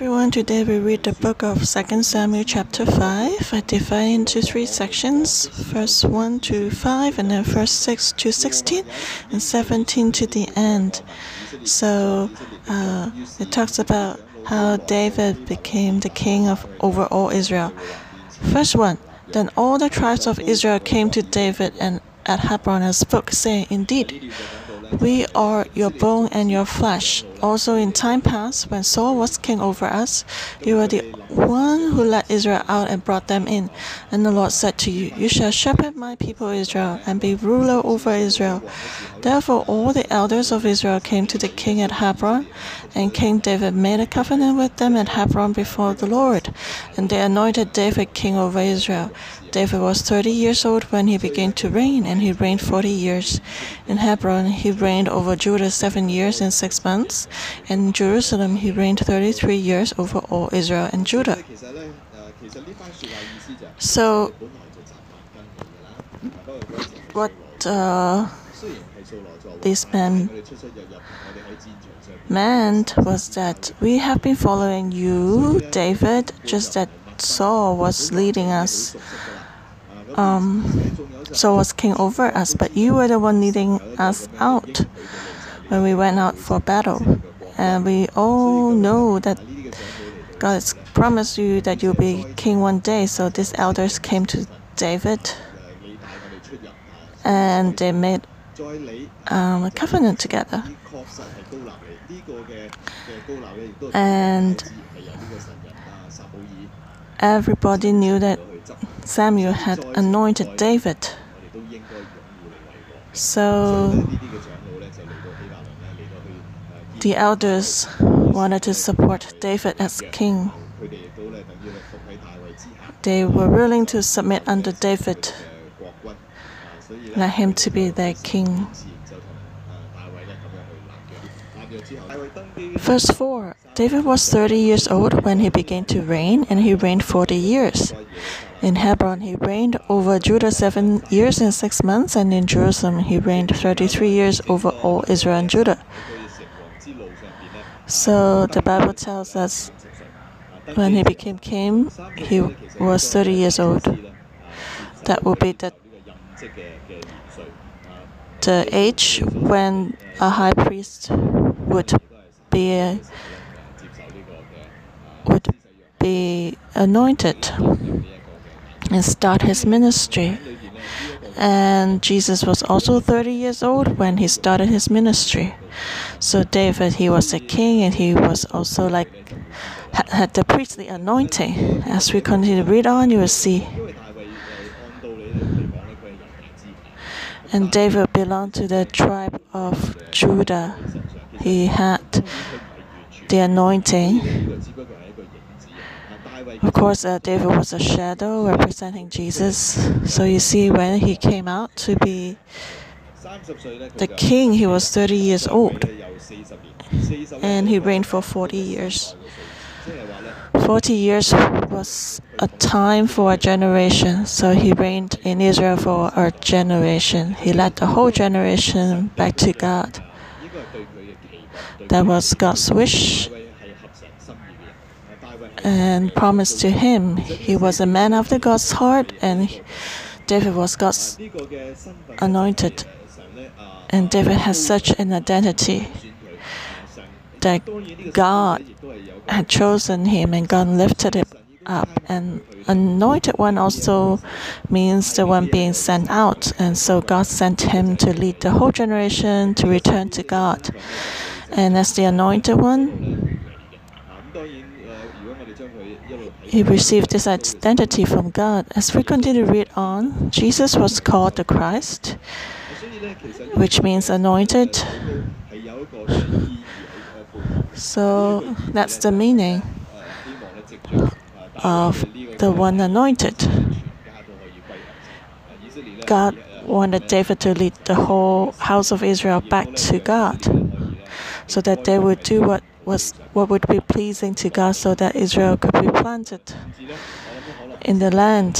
everyone. Today we read the book of 2 Samuel, chapter 5. I divide into three sections verse 1 to 5, and then verse 6 to 16, and 17 to the end. So uh, it talks about how David became the king of over all Israel. First one Then all the tribes of Israel came to David and at Hebron and spoke, saying, Indeed, we are your bone and your flesh. Also, in time past, when Saul was king over us, you were the one who led Israel out and brought them in. And the Lord said to you, You shall shepherd my people Israel and be ruler over Israel. Therefore, all the elders of Israel came to the king at Hebron, and King David made a covenant with them at Hebron before the Lord. And they anointed David king over Israel. David was 30 years old when he began to reign, and he reigned 40 years. In Hebron, he reigned over Judah seven years and six months, and in Jerusalem, he reigned 33 years over all Israel and Judah. So, what uh, this man meant was that we have been following you, David, just that Saul was leading us um, Saul was king over us, but you were the one leading us out when we went out for battle. And we all know that God has promised you that you'll be king one day. So these elders came to David and they made um, a covenant together. And everybody knew that Samuel had anointed David. So the elders wanted to support David as king. They were willing to submit under David, let him to be their king. Verse 4 David was 30 years old when he began to reign, and he reigned 40 years. In Hebron, he reigned over Judah seven years and six months, and in Jerusalem, he reigned 33 years over all Israel and Judah. So the Bible tells us when he became king, he was 30 years old. That would be the, the age when a high priest would be would be anointed and start his ministry. And Jesus was also 30 years old when he started his ministry. So David, he was a king and he was also like had the priestly anointing. As we continue to read on, you will see. And David belonged to the tribe of Judah. He had the anointing of course, uh, David was a shadow representing Jesus. So you see, when he came out to be the king, he was 30 years old. And he reigned for 40 years. 40 years was a time for a generation. So he reigned in Israel for a generation. He led the whole generation back to God. That was God's wish and promised to him. He was a man after God's heart, and David was God's anointed. And David has such an identity that God had chosen him and God lifted him up. And anointed one also means the one being sent out. And so God sent him to lead the whole generation to return to God. And as the anointed one, he received this identity from God. As we continue to read on, Jesus was called the Christ, which means anointed. So that's the meaning of the one anointed. God wanted David to lead the whole house of Israel back to God so that they would do what was what would be pleasing to God so that Israel could be planted in the land.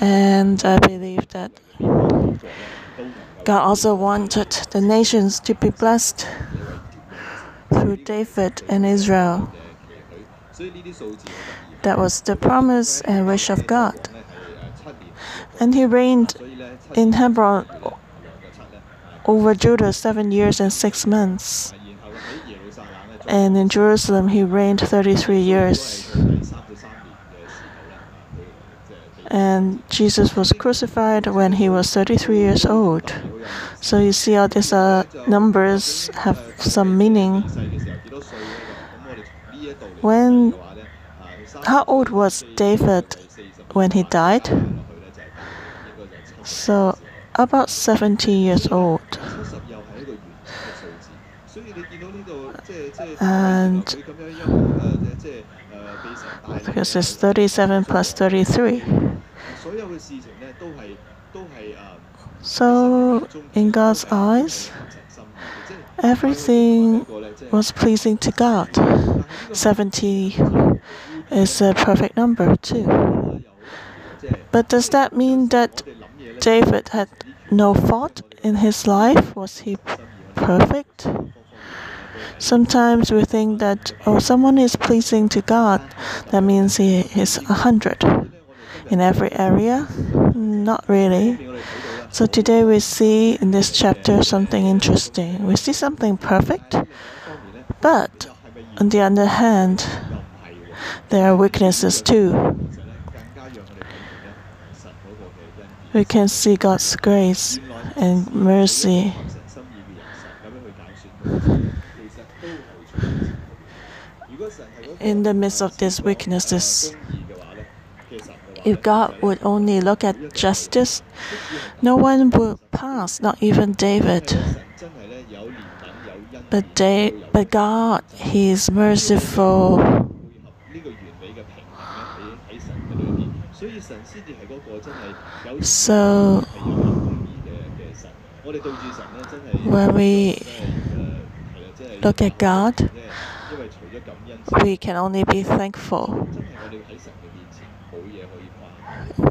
And I believe that God also wanted the nations to be blessed through David and Israel. That was the promise and wish of God. And he reigned in Hebron over Judah seven years and six months. And in Jerusalem, he reigned 33 years. And Jesus was crucified when he was 33 years old. So you see how these uh, numbers have some meaning. When how old was David when he died? So about 70 years old. And because it's 37 plus 33. So, in God's eyes, everything was pleasing to God. 70 is a perfect number, too. But does that mean that David had no fault in his life? Was he perfect? Sometimes we think that oh, someone is pleasing to God, that means he is a hundred in every area. Not really. So today we see in this chapter something interesting. We see something perfect, but on the other hand, there are weaknesses too. We can see God's grace and mercy. In the midst of these weaknesses, if God would only look at justice, no one would pass, not even David. But, but God, He is merciful. So, when we look at God, we can only be thankful.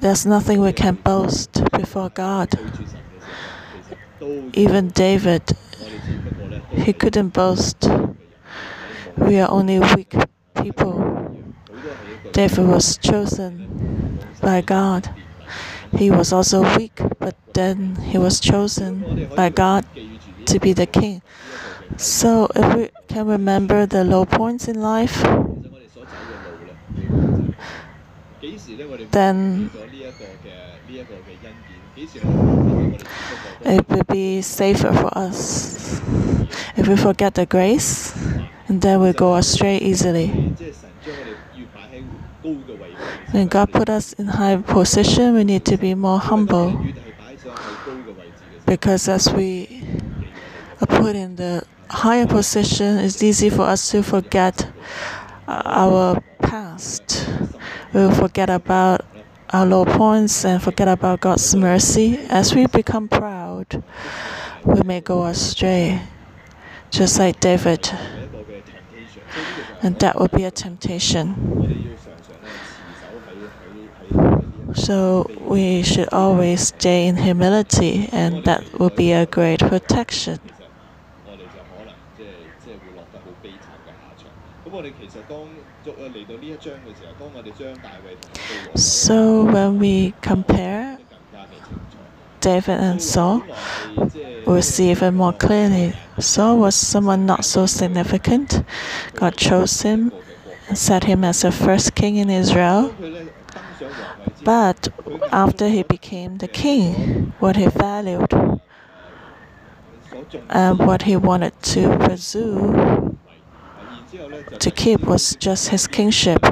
There's nothing we can boast before God. Even David, he couldn't boast. We are only weak people. David was chosen by God. He was also weak, but then he was chosen by God to be the king. So, if we can remember the low points in life, then it will be safer for us. If we forget the grace, and then we go astray easily. When God put us in high position, we need to be more humble. Because as we are put in the higher position, it's easy for us to forget uh, our past. We will forget about our low points and forget about God's mercy. As we become proud, we may go astray, just like David. And that would be a temptation. So we should always stay in humility, and that will be a great protection. So when we compare David and Saul, we see even more clearly. Saul was someone not so significant. God chose him and set him as the first king in Israel. But after he became the king, what he valued and what he wanted to pursue to keep was just his kingship.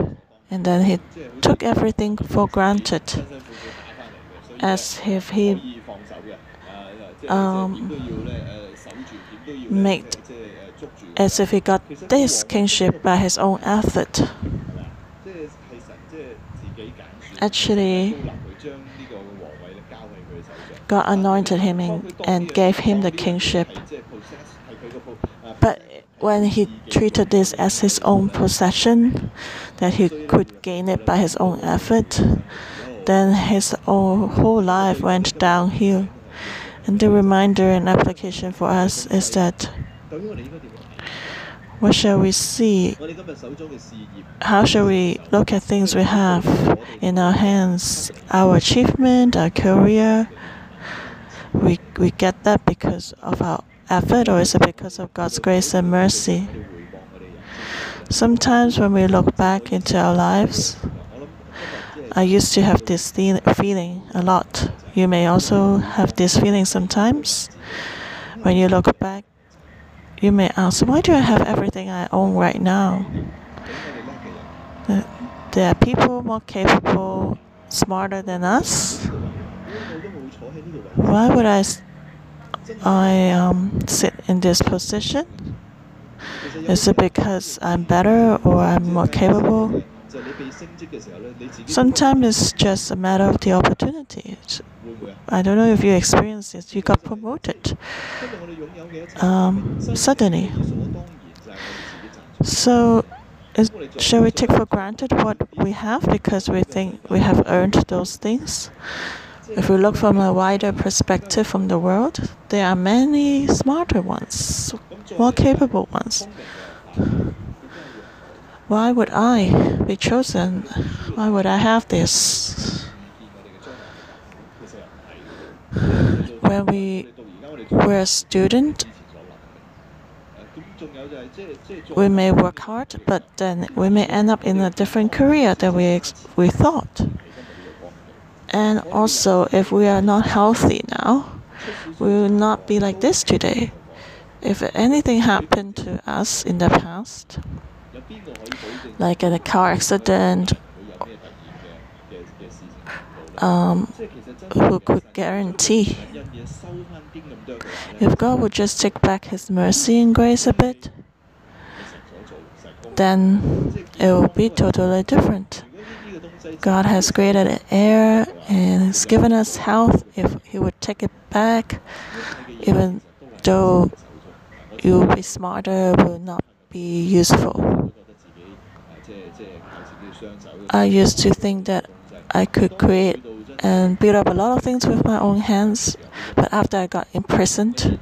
And then he took everything for granted as if he um, made as if he got this kingship by his own effort. Actually, God anointed him and gave him the kingship. But when he treated this as his own possession, that he could gain it by his own effort, then his whole, whole life went downhill. And the reminder and application for us is that what shall we see? How shall we look at things we have in our hands? Our achievement, our career. We, we get that because of our effort, or is it because of God's grace and mercy? Sometimes when we look back into our lives, I used to have this feeling a lot. You may also have this feeling sometimes. When you look back, you may ask, why do I have everything I own right now? There are people more capable, smarter than us. Why would I, I um, sit in this position? Is it because I'm better or I'm more capable? Sometimes it's just a matter of the opportunity. I don't know if you experienced this. You got promoted um, suddenly. So, is, shall we take for granted what we have because we think we have earned those things? If we look from a wider perspective from the world, there are many smarter ones, more capable ones. Why would I be chosen? Why would I have this? When we were a student, we may work hard, but then we may end up in a different career than we, we thought. And also, if we are not healthy now, we will not be like this today. If anything happened to us in the past, like in a car accident, um, who could guarantee if God would just take back His mercy and grace a bit, then it will be totally different. God has created air and has given us health. If He would take it back, even though you will be smarter, it will not be useful. I used to think that I could create and build up a lot of things with my own hands, but after I got imprisoned,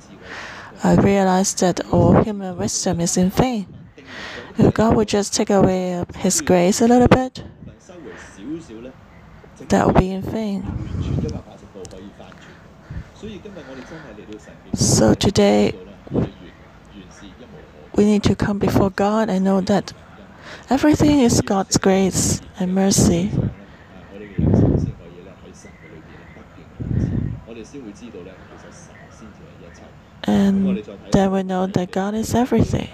I realized that all human wisdom is in vain. If God would just take away His grace a little bit, that would be in vain. So today, we need to come before God and know that everything is God's grace and mercy. And then we know that God is everything.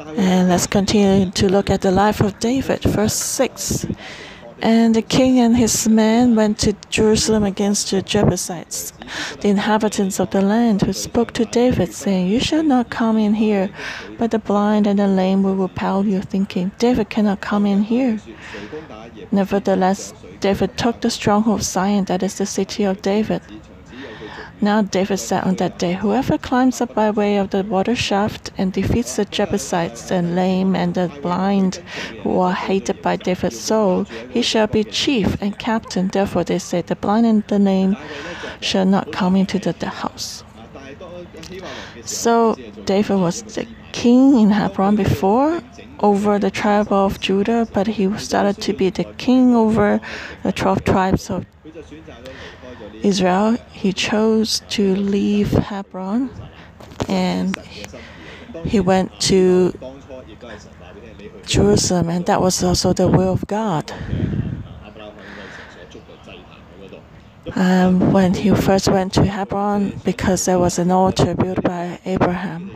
And let's continue to look at the life of David, verse 6. And the king and his men went to Jerusalem against the Jebusites, the inhabitants of the land, who spoke to David, saying, You shall not come in here, but the blind and the lame will repel you, thinking, David cannot come in here. Nevertheless, David took the stronghold of Zion, that is the city of David. Now David said on that day, Whoever climbs up by way of the water shaft and defeats the Jebusites, the lame and the blind, who are hated by David's soul, he shall be chief and captain. Therefore they say, The blind and the lame shall not come into the, the house. So David was the king in Hebron before over the tribe of Judah, but he started to be the king over the 12 tribes of Israel, he chose to leave Hebron and he went to Jerusalem, and that was also the will of God. Um, when he first went to Hebron, because there was an altar built by Abraham,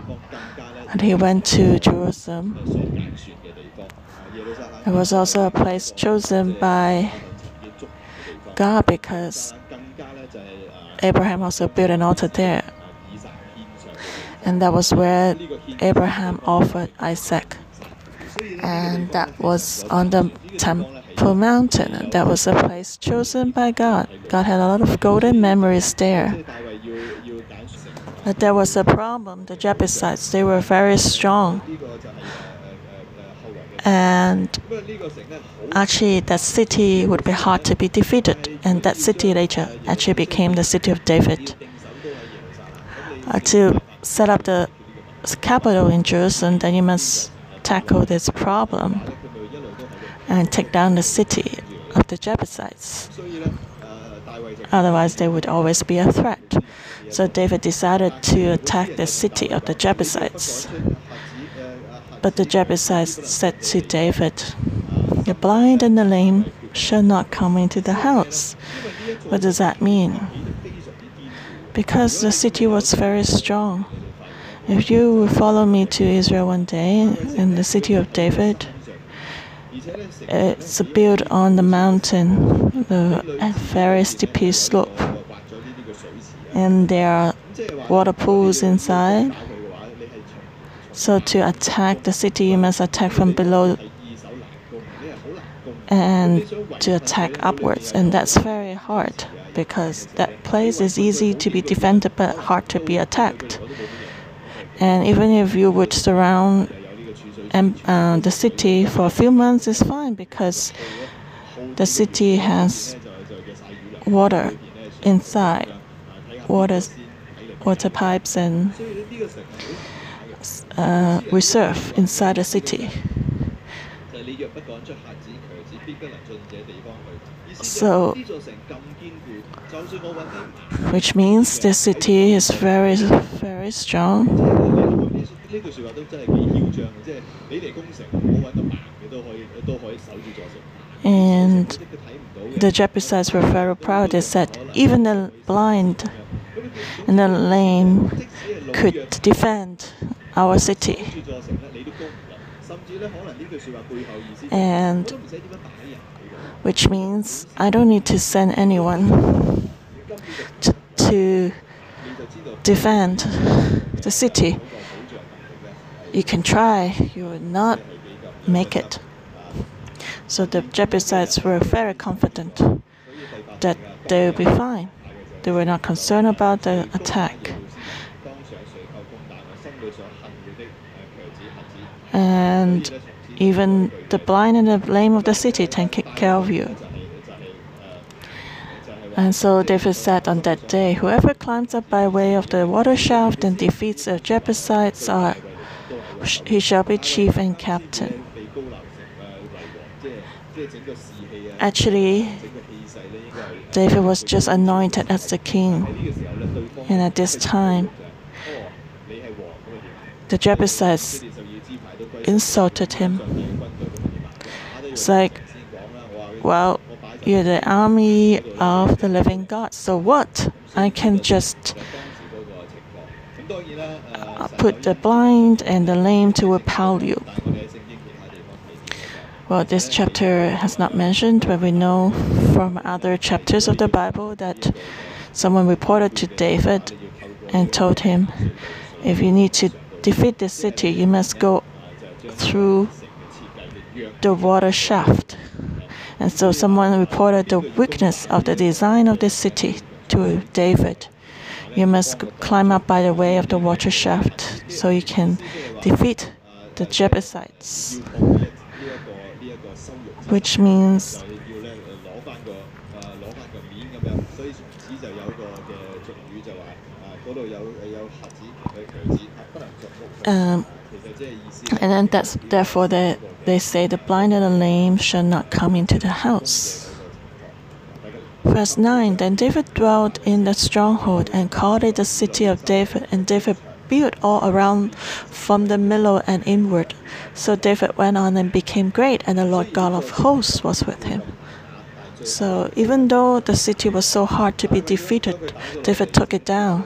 and he went to Jerusalem. It was also a place chosen by God because Abraham also built an altar there. And that was where Abraham offered Isaac. And that was on the Temple Mountain. That was a place chosen by God. God had a lot of golden memories there. But there was a problem. The Jebusites, they were very strong. And actually, that city would be hard to be defeated. And that city later actually became the city of David. Uh, to set up the capital in Jerusalem, then you must tackle this problem and take down the city of the Jebusites. Otherwise, they would always be a threat. So David decided to attack the city of the Jebusites. But the Jebusites said to David, The blind and the lame shall not come into the house. What does that mean? Because the city was very strong. If you follow me to Israel one day, in the city of David, it's built on the mountain, the very steep slope, and there are water pools inside. So to attack the city, you must attack from below and to attack upwards, and that's very hard because that place is easy to be defended but hard to be attacked. And even if you would surround um, uh, the city for a few months, it's fine because the city has water inside, water, water pipes and uh, reserve inside the city. So, which means the city is very, very strong. And the Jebusites were very proud. They said, even the blind and the lame could defend our city. And which means I don't need to send anyone to, defend the city. You can try, you will not make it. So the Jebusites were very confident that they will be fine. They were not concerned about the attack. And even the blind and the lame of the city take care of you. And so David said on that day, Whoever climbs up by way of the water shaft and defeats the Jebusites, are, he shall be chief and captain. Actually, David was just anointed as the king. And at this time, the Jebusites insulted him. It's like, well, you're the army of the living God. So what? I can just uh, put the blind and the lame to repel you. Well, this chapter has not mentioned, but we know from other chapters of the Bible that someone reported to David and told him, if you need to defeat the city, you must go through the water shaft. And so someone reported the weakness of the design of the city to David. You must climb up by the way of the water shaft so you can defeat the Jebusites. Which means um, and then that's therefore they, they say the blind and the lame shall not come into the house. Verse 9 Then David dwelt in the stronghold and called it the city of David, and David built all around from the middle and inward. So David went on and became great, and the Lord God of hosts was with him. So even though the city was so hard to be defeated, David took it down.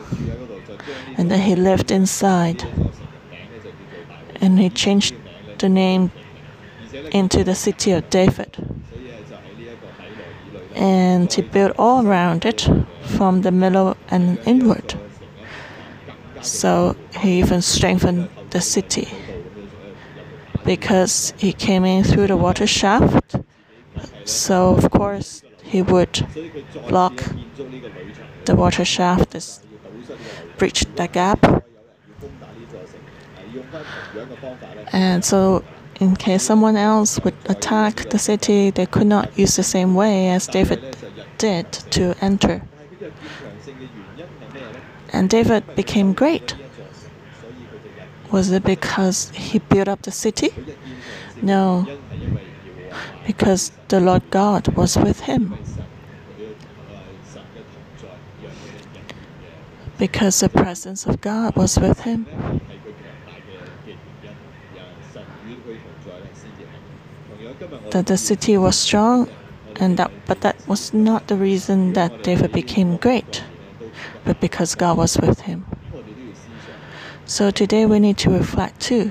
And then he lived inside and he changed the name into the city of David. And he built all around it from the middle and inward. So he even strengthened the city because he came in through the water shaft. So, of course, he would block the water shaft, breach the gap and so in case someone else would attack the city, they could not use the same way as David did to enter. And David became great. Was it because he built up the city? No, because the Lord God was with him. Because the presence of God was with him. That the city was strong, and that, but that was not the reason that David became great, but because God was with him. So today we need to reflect too.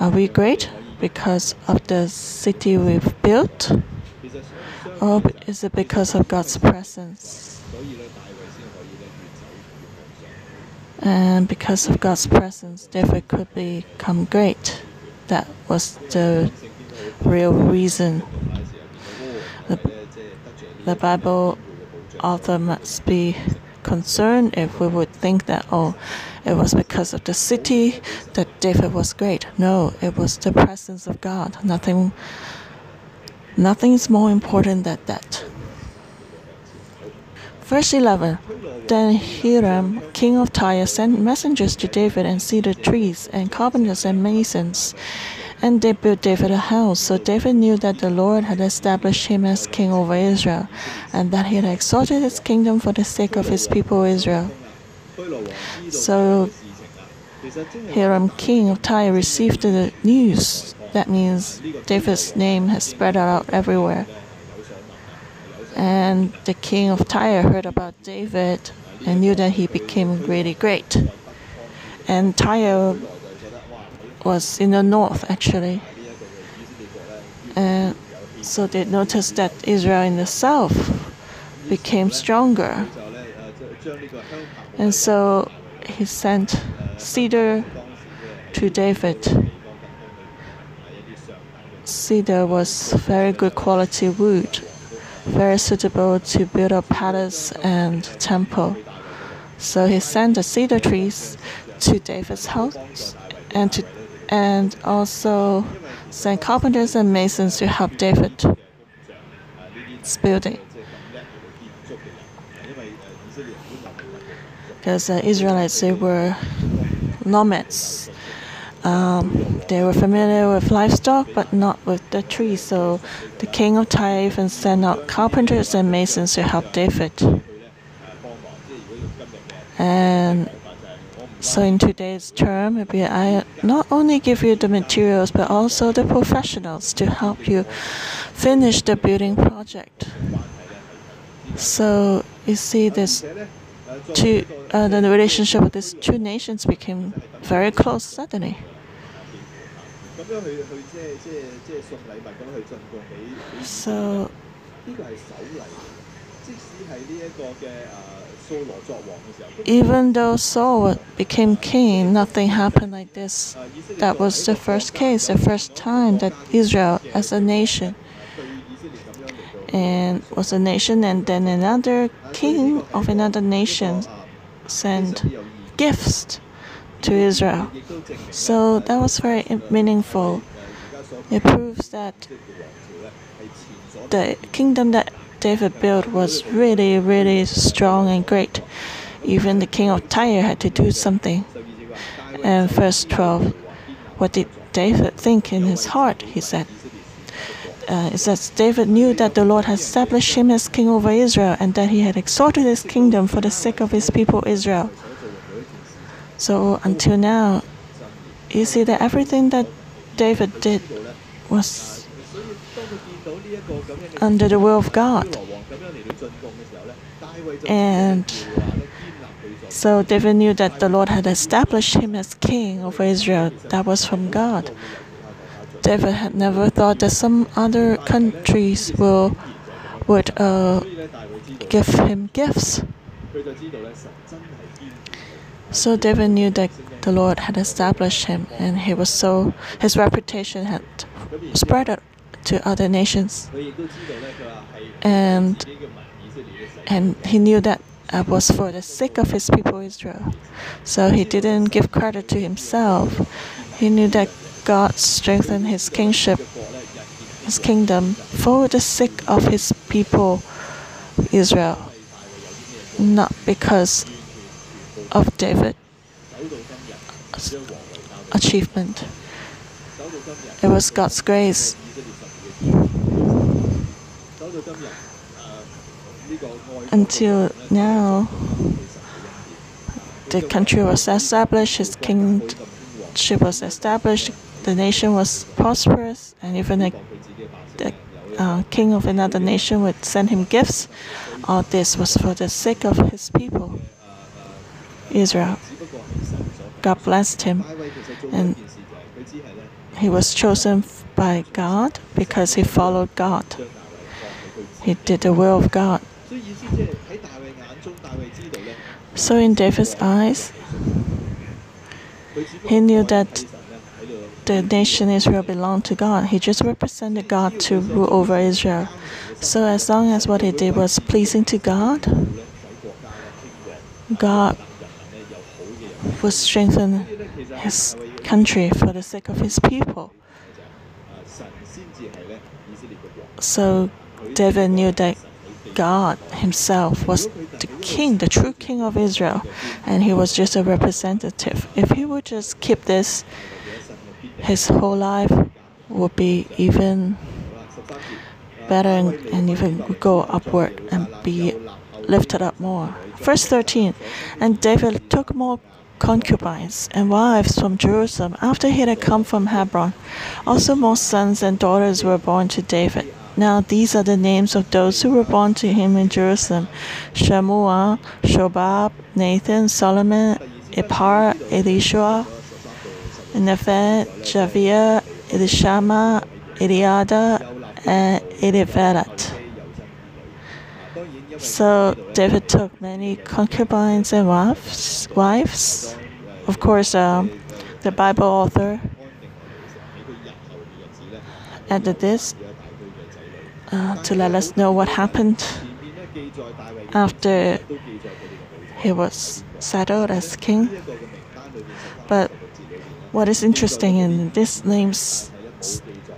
Are we great because of the city we've built? Or is it because of God's presence? And because of God's presence, David could become great. That was the real reason. The, the Bible author must be concerned if we would think that, oh, it was because of the city that David was great. No, it was the presence of God. Nothing, nothing is more important than that. Verse 11 Then Hiram, king of Tyre, sent messengers to David and cedar trees, and carpenters and masons. And they built David a house. So David knew that the Lord had established him as king over Israel, and that he had exalted his kingdom for the sake of his people Israel. So Hiram, king of Tyre, received the news. That means David's name has spread out everywhere. And the king of Tyre heard about David and knew that he became really great. And Tyre was in the north actually. And so they noticed that Israel in the south became stronger. And so he sent cedar to David. Cedar was very good quality wood very suitable to build a palace and temple. So he sent the cedar trees to David's house and to and also sent carpenters and masons to help David's building. Because the Israelites they were nomads um, they were familiar with livestock, but not with the trees. So the king of even sent out carpenters and masons to help David. And so in today's term, maybe I not only give you the materials, but also the professionals to help you finish the building project. So you see this two, uh, the relationship with these two nations became very close suddenly. So even though Saul became king, nothing happened like this. That was the first case, the first time that Israel as a nation and was a nation, and then another king of another nation sent gifts to Israel. So that was very meaningful. It proves that the kingdom that David built was really, really strong and great. Even the king of Tyre had to do something. And verse 12, what did David think in his heart? He said, uh, it says David knew that the Lord had established him as king over Israel and that he had exalted his kingdom for the sake of his people Israel. So until now, you see that everything that David did was under the will of God. And so David knew that the Lord had established him as king over Israel. That was from God. David had never thought that some other countries will would uh, give him gifts. So David knew that the Lord had established him, and he was so his reputation had spread to other nations, and and he knew that it was for the sake of his people Israel. So he didn't give credit to himself, He knew that God strengthened his kingship, his kingdom, for the sake of his people, Israel, not because of David's achievement. It was God's grace. Until now, the country was established, his kingship was established, the nation was prosperous, and even the, the uh, king of another nation would send him gifts. All this was for the sake of his people, Israel. God blessed him, and he was chosen by God because he followed God. He did the will of God. So, in David's eyes, he knew that the nation Israel belonged to God. He just represented God to rule over Israel. So, as long as what he did was pleasing to God, God would strengthen his country for the sake of his people. So, David knew that God himself was the king, the true king of Israel, and he was just a representative. If he would just keep this, his whole life would be even better and, and even go upward and be lifted up more. Verse 13 And David took more concubines and wives from Jerusalem after he had come from Hebron. Also, more sons and daughters were born to David. Now these are the names of those who were born to him in Jerusalem Shammua, Shobab, Nathan, Solomon, Ibhar, Elishua, Nepheg, Japhia, Elishama, Eliada, and Eliphelet. So David took many concubines and wives. wives. Of course, um, the Bible author added this uh, to let us know what happened after he was settled as king. But what is interesting in this names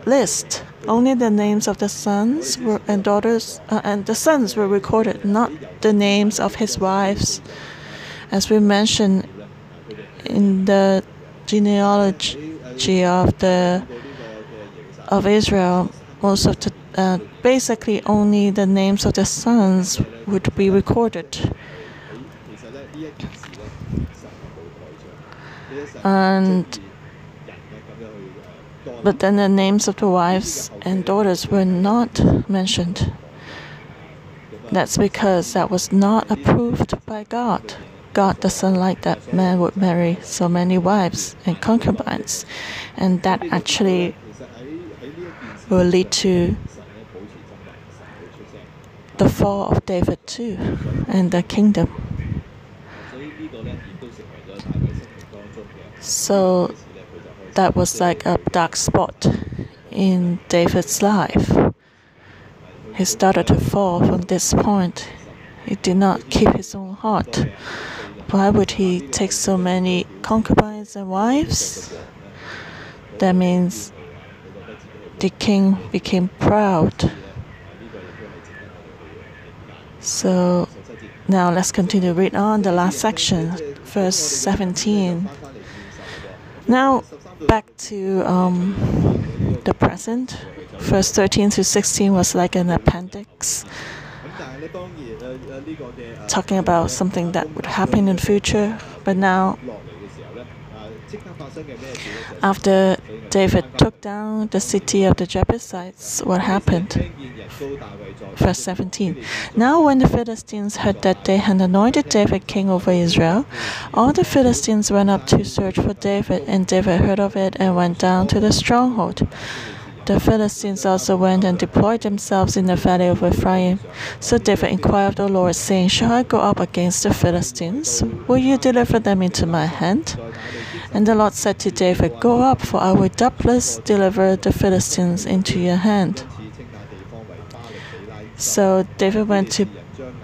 list, only the names of the sons were, and daughters uh, and the sons were recorded, not the names of his wives. As we mentioned in the genealogy of the of Israel, most of the uh, basically only the names of the sons would be recorded. And but then the names of the wives and daughters were not mentioned. That's because that was not approved by God. God doesn't like that man would marry so many wives and concubines, and that actually will lead to the fall of David too and the kingdom. So that was like a dark spot in David's life. He started to fall from this point. He did not keep his own heart. Why would he take so many concubines and wives? That means the king became proud so now let's continue read on the last section, verse 17. Now back to um, the present. Verse 13 to 16 was like an appendix talking about something that would happen in the future, but now after David took down the city of the Jebusites, what happened? Verse 17. Now, when the Philistines heard that they had anointed David king over Israel, all the Philistines went up to search for David, and David heard of it and went down to the stronghold. The Philistines also went and deployed themselves in the valley of Rephaim. So David inquired of the Lord, saying, Shall I go up against the Philistines? Will you deliver them into my hand? And the Lord said to David, Go up, for I will doubtless deliver the Philistines into your hand. So David went to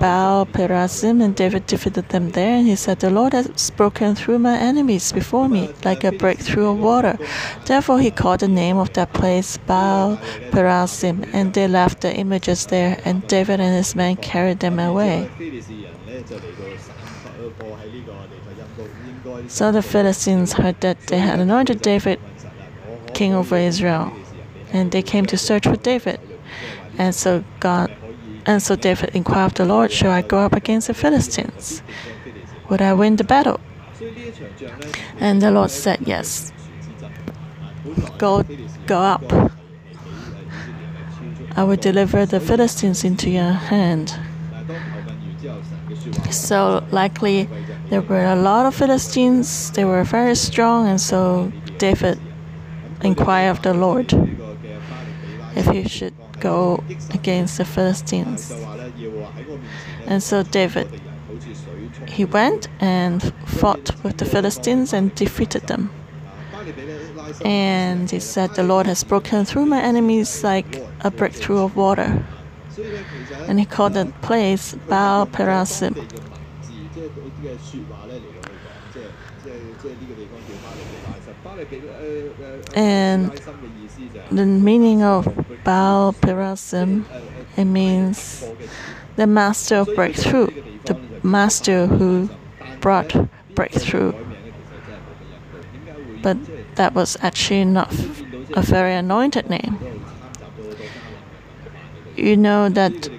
Baal Perazim, and David defeated them there. And he said, The Lord has broken through my enemies before me, like a breakthrough of water. Therefore he called the name of that place Baal Perazim, and they left the images there, and David and his men carried them away. So the Philistines heard that they had anointed David king over Israel, and they came to search for David. And so God and so David inquired of the Lord, Shall I go up against the Philistines? Would I win the battle? And the Lord said, Yes. Go go up. I will deliver the Philistines into your hand. So likely there were a lot of Philistines, they were very strong, and so David inquired of the Lord if he should go against the Philistines. And so David, he went and fought with the Philistines and defeated them. And he said, The Lord has broken through my enemies like a breakthrough of water. And he called that place Baal And the meaning of Baal Perazim, it means the master of breakthrough, the master who brought breakthrough. But that was actually not a very anointed name. You know that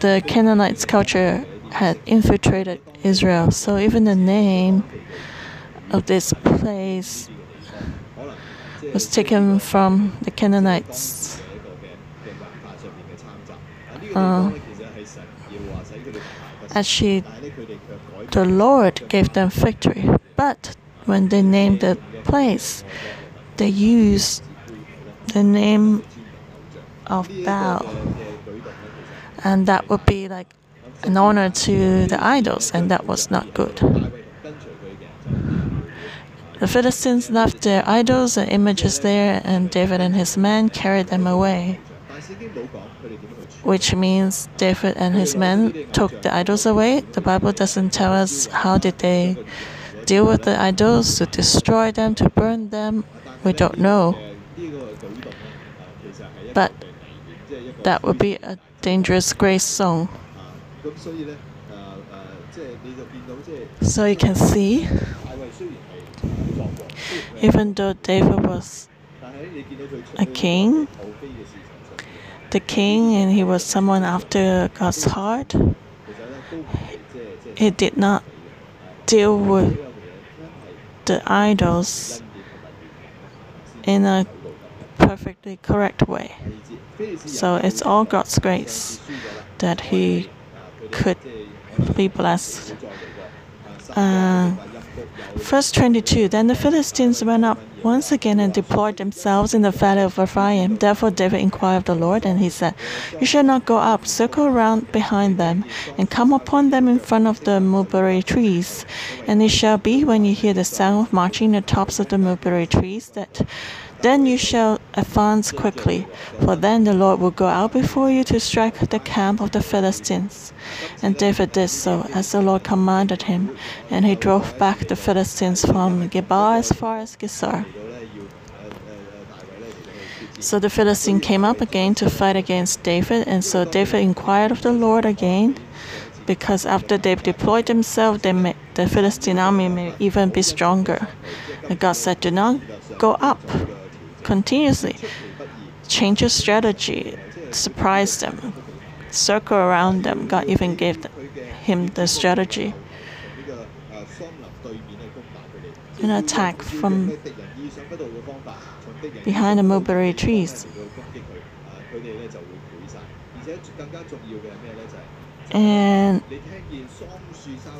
the Canaanites culture had infiltrated Israel, so even the name of this place was taken from the Canaanites. Uh, actually, the Lord gave them victory, but when they named the place, they used the name of Baal, and that would be like an honor to the idols, and that was not good. The Philistines left their idols and images there, and David and his men carried them away. Which means David and his men took the idols away. The Bible doesn't tell us how did they deal with the idols, to destroy them, to burn them. We don't know. But that would be a dangerous grace song. So you can see even though David was a king, the king, and he was someone after God's heart, he did not deal with the idols in a perfectly correct way. So it's all God's grace that he could be blessed. Uh, Verse 22 Then the Philistines went up once again and deployed themselves in the valley of Rephaim. Therefore David inquired of the Lord, and he said, You shall not go up, circle around behind them, and come upon them in front of the mulberry trees. And it shall be when you hear the sound of marching in the tops of the mulberry trees that then you shall advance quickly, for then the Lord will go out before you to strike the camp of the Philistines. And David did so, as the Lord commanded him, and he drove back the Philistines from Geba as far as Gezer. So the Philistine came up again to fight against David, and so David inquired of the Lord again, because after they've deployed themselves, they may, the Philistine army may even be stronger. And God said, Do not go up continuously. Change your strategy, surprise them, circle around them. God even gave him the strategy. An attack from behind the mulberry trees. And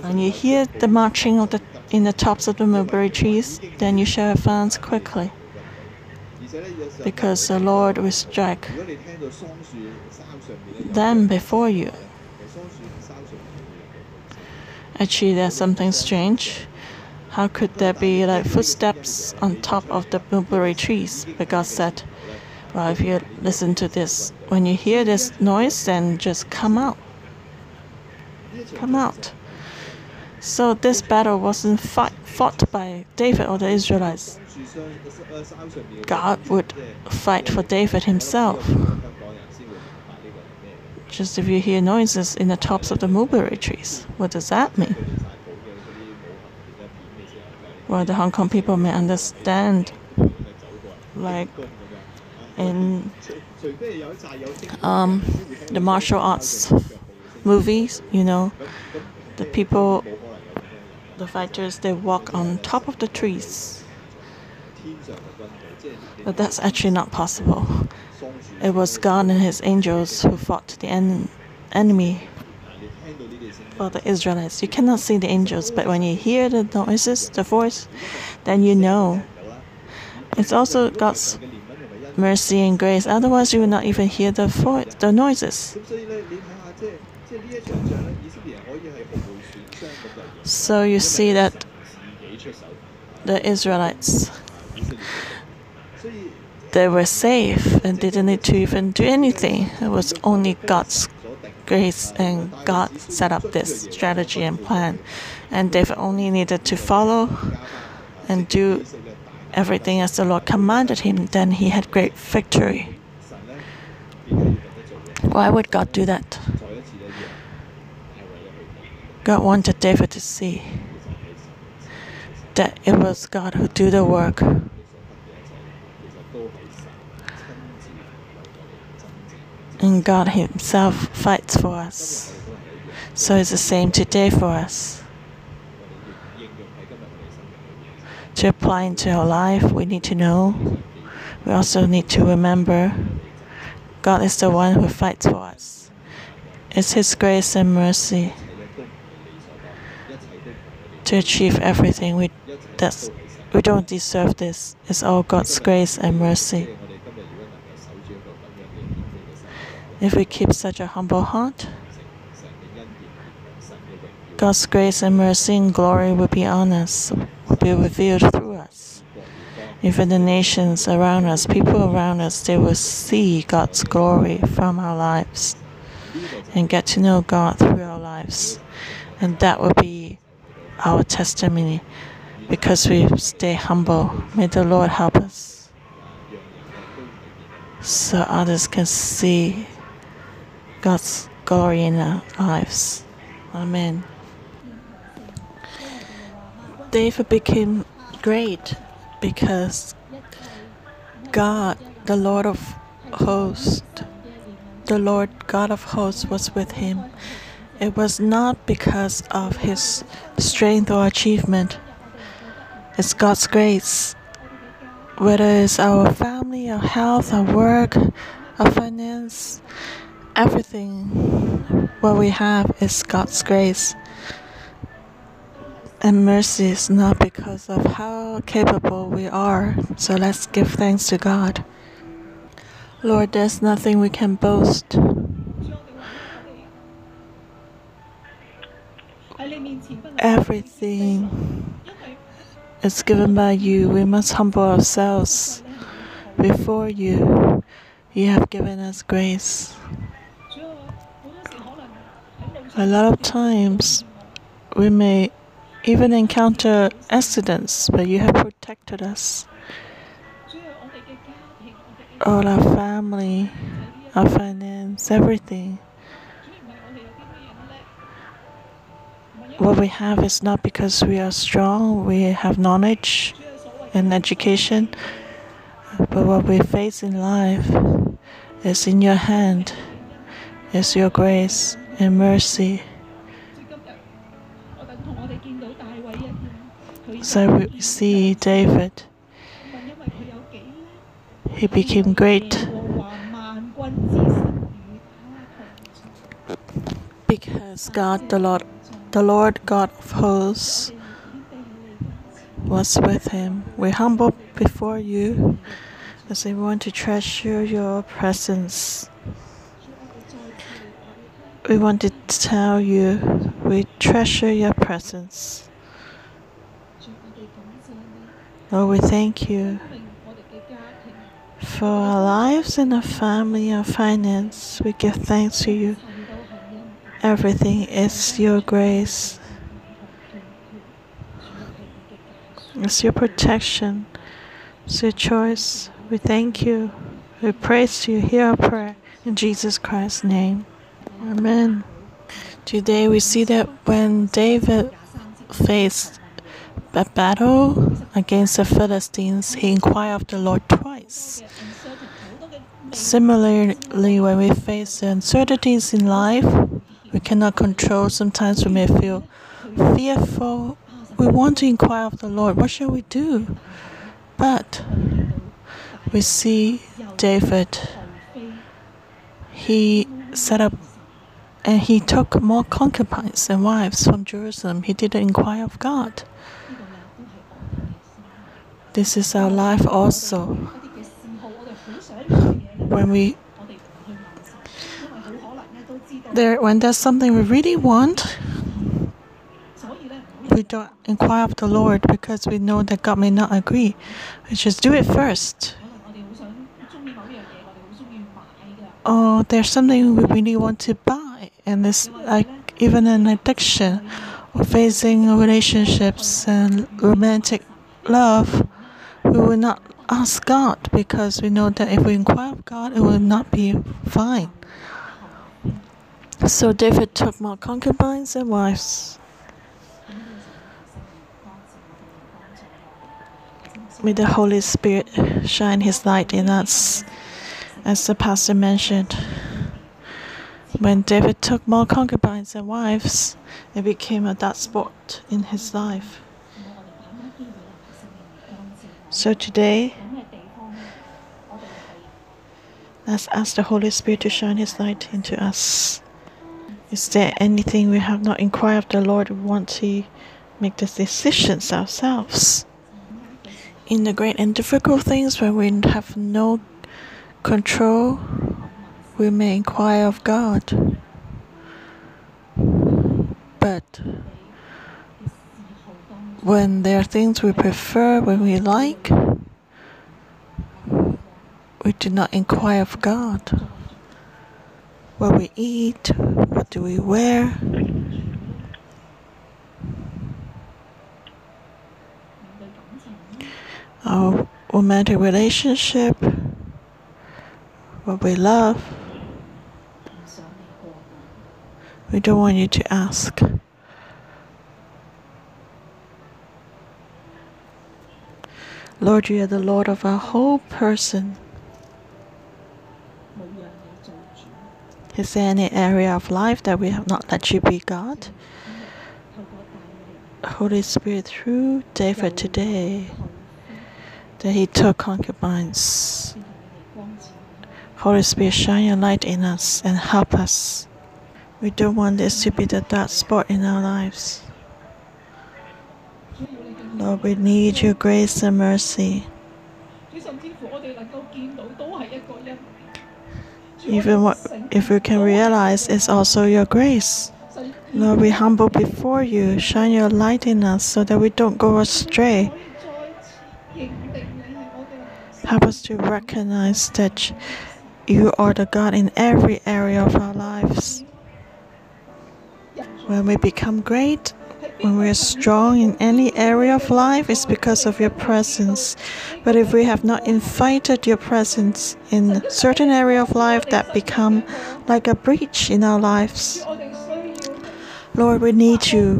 when you hear the marching of the in the tops of the mulberry trees, then you shall advance quickly because the Lord will strike them before you. Actually, there's something strange. How could there be like footsteps on top of the mulberry trees? Because said, well, if you listen to this, when you hear this noise, then just come out. come out. So this battle wasn't fought by David or the Israelites. God would fight for David himself. Just if you hear noises in the tops of the mulberry trees, what does that mean? Well, the Hong Kong people may understand, like in um, the martial arts movies, you know, the people, the fighters, they walk on top of the trees. But that's actually not possible. It was God and his angels who fought the en enemy for the Israelites. You cannot see the angels, but when you hear the noises, the voice, then you know. It's also God's mercy and grace. Otherwise, you will not even hear the voice, the noises. So you see that the Israelites they were safe and didn't need to even do anything. It was only God's grace and God set up this strategy and plan. And David only needed to follow and do everything as the Lord commanded him. Then he had great victory. Why would God do that? God wanted David to see that it was God who do the work. And God Himself fights for us. So it's the same today for us. To apply into our life, we need to know. We also need to remember God is the one who fights for us. It's His grace and mercy to achieve everything. We, that's, we don't deserve this. It's all God's grace and mercy. If we keep such a humble heart, God's grace and mercy and glory will be on us, will be revealed through us. Even the nations around us, people around us, they will see God's glory from our lives and get to know God through our lives. And that will be our testimony because we stay humble. May the Lord help us so others can see God's glory in our lives. Amen. David became great because God, the Lord of hosts, the Lord God of hosts was with him. It was not because of his strength or achievement. It's God's grace. Whether it's our family, our health, our work, our finance, everything what we have is God's grace. And mercy is not because of how capable we are. So let's give thanks to God. Lord, there's nothing we can boast. Everything is given by you. We must humble ourselves before you. You have given us grace. A lot of times we may even encounter accidents, but you have protected us. All our family, our finance, everything. What we have is not because we are strong, we have knowledge and education, but what we face in life is in your hand, is your grace and mercy. So we see David. He became great because God, the Lord, the Lord God of hosts, was with him. We humble before you as we want to treasure your presence. We want to tell you we treasure your presence. Lord, we thank you for our lives and our family, our finance. We give thanks to you. Everything is your grace. It's your protection. It's your choice. We thank you. We praise you. Hear our prayer. In Jesus Christ's name. Amen. Today we see that when David faced a battle against the Philistines, he inquired of the Lord twice. Similarly, when we face the uncertainties in life, we cannot control. Sometimes we may feel fearful. We want to inquire of the Lord, what shall we do? But we see David, he set up and he took more concubines and wives from Jerusalem. He didn't inquire of God. This is our life also. When we there when there's something we really want, we don't inquire of the Lord because we know that God may not agree. We just do it first. Oh, there's something we really want to buy, and it's like even an addiction or facing relationships and romantic love. We will not ask God because we know that if we inquire of God, it will not be fine. So David took more concubines and wives. May the Holy Spirit shine His light in us. As the pastor mentioned, when David took more concubines and wives, it became a dark spot in his life. So today, let's ask the Holy Spirit to shine His light into us. Is there anything we have not inquired of the Lord? We want to make the decisions ourselves in the great and difficult things where we have no control, we may inquire of God. But when there are things we prefer, when we like, we do not inquire of God. What we eat, what do we wear, our romantic relationship, what we love. We don't want you to ask. Lord, you are the Lord of our whole person. Is there any area of life that we have not let you be God? Holy Spirit, through David today, that he took concubines. Holy Spirit, shine your light in us and help us. We don't want this to be the dark spot in our lives. Lord, we need your grace and mercy. Even what, if we can realize it's also your grace. Lord, we humble before you. Shine your light in us so that we don't go astray. Help us to recognize that you are the God in every area of our lives. When we become great, when we are strong in any area of life, it's because of your presence. But if we have not invited your presence in certain area of life that become like a breach in our lives, Lord, we need you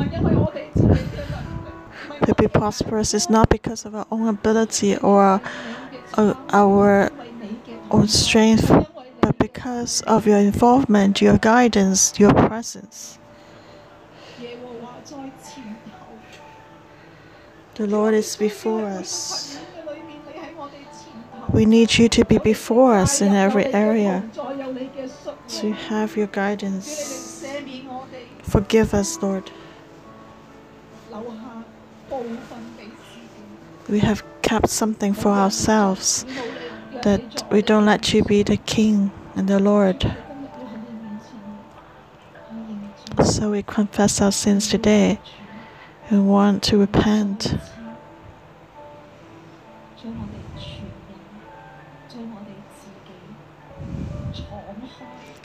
to be prosperous. It's not because of our own ability or our own strength, but because of your involvement, your guidance, your presence. The Lord is before us. We need you to be before us in every area, to have your guidance. Forgive us, Lord. We have kept something for ourselves that we don't let you be the King and the Lord. So we confess our sins today and want to repent.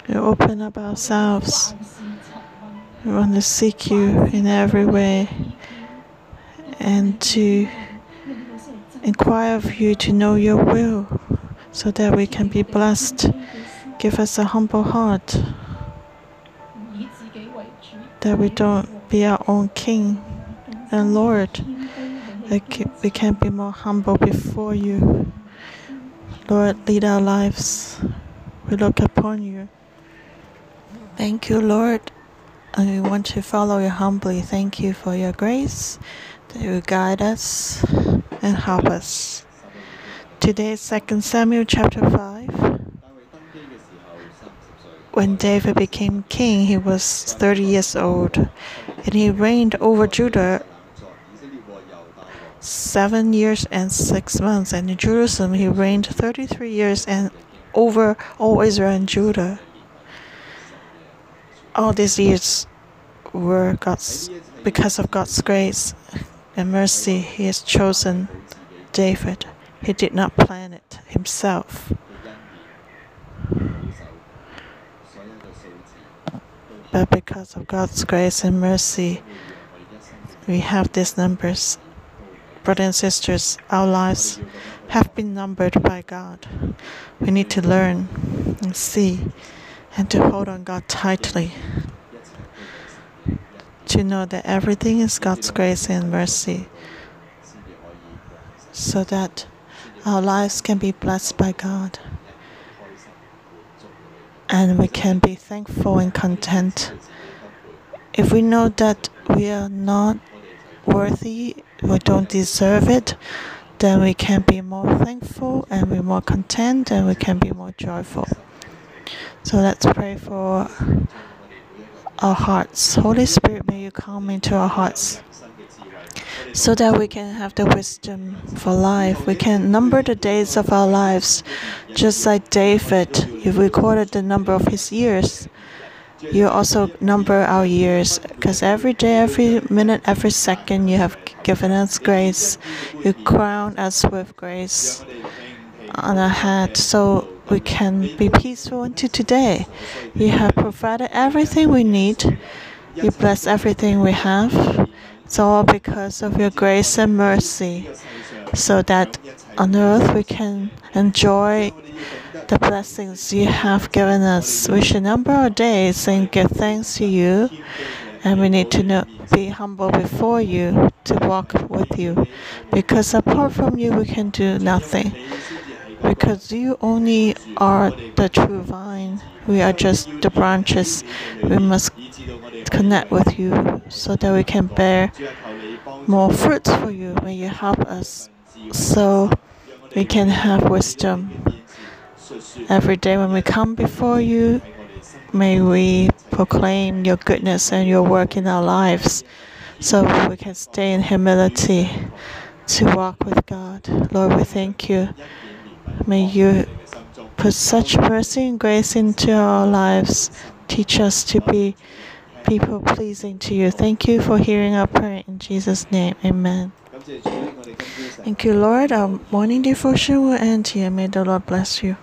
We open up ourselves We want to seek you in every way and to inquire of you to know your will so that we can be blessed. Give us a humble heart that we don't be our own king and Lord. We can be more humble before you. Lord, lead our lives. We look upon you. Thank you, Lord. And we want to follow you humbly. Thank you for your grace that you guide us and help us. Today is 2 Samuel chapter 5. When David became king, he was 30 years old, and he reigned over Judah seven years and six months, and in Jerusalem he reigned 33 years and over all Israel and Judah. All these years were God's because of God's grace and mercy. He has chosen David. He did not plan it himself. But because of God's grace and mercy, we have these numbers brothers and sisters, our lives have been numbered by God. We need to learn and see and to hold on God tightly. To know that everything is God's grace and mercy so that our lives can be blessed by God and we can be thankful and content. If we know that we are not worthy, we don't deserve it, then we can be more thankful and we're more content and we can be more joyful. So let's pray for our hearts. Holy Spirit, may you come into our hearts so that we can have the wisdom for life. We can number the days of our lives, just like David, he recorded the number of his years you also number our years because every day, every minute, every second you have given us grace. You crown us with grace on our head so we can be peaceful into today. You have provided everything we need. You bless everything we have. It's all because of your grace and mercy so that on earth we can enjoy the blessings you have given us. We should number our days and give thanks to you. And we need to know, be humble before you to walk with you. Because apart from you, we can do nothing. Because you only are the true vine. We are just the branches. We must connect with you so that we can bear more fruits for you when you help us. So we can have wisdom Every day when we come before you, may we proclaim your goodness and your work in our lives so we can stay in humility to walk with God. Lord, we thank you. May you put such mercy and grace into our lives. Teach us to be people pleasing to you. Thank you for hearing our prayer in Jesus' name. Amen. Thank you, Lord. Our morning devotion will end here. May the Lord bless you.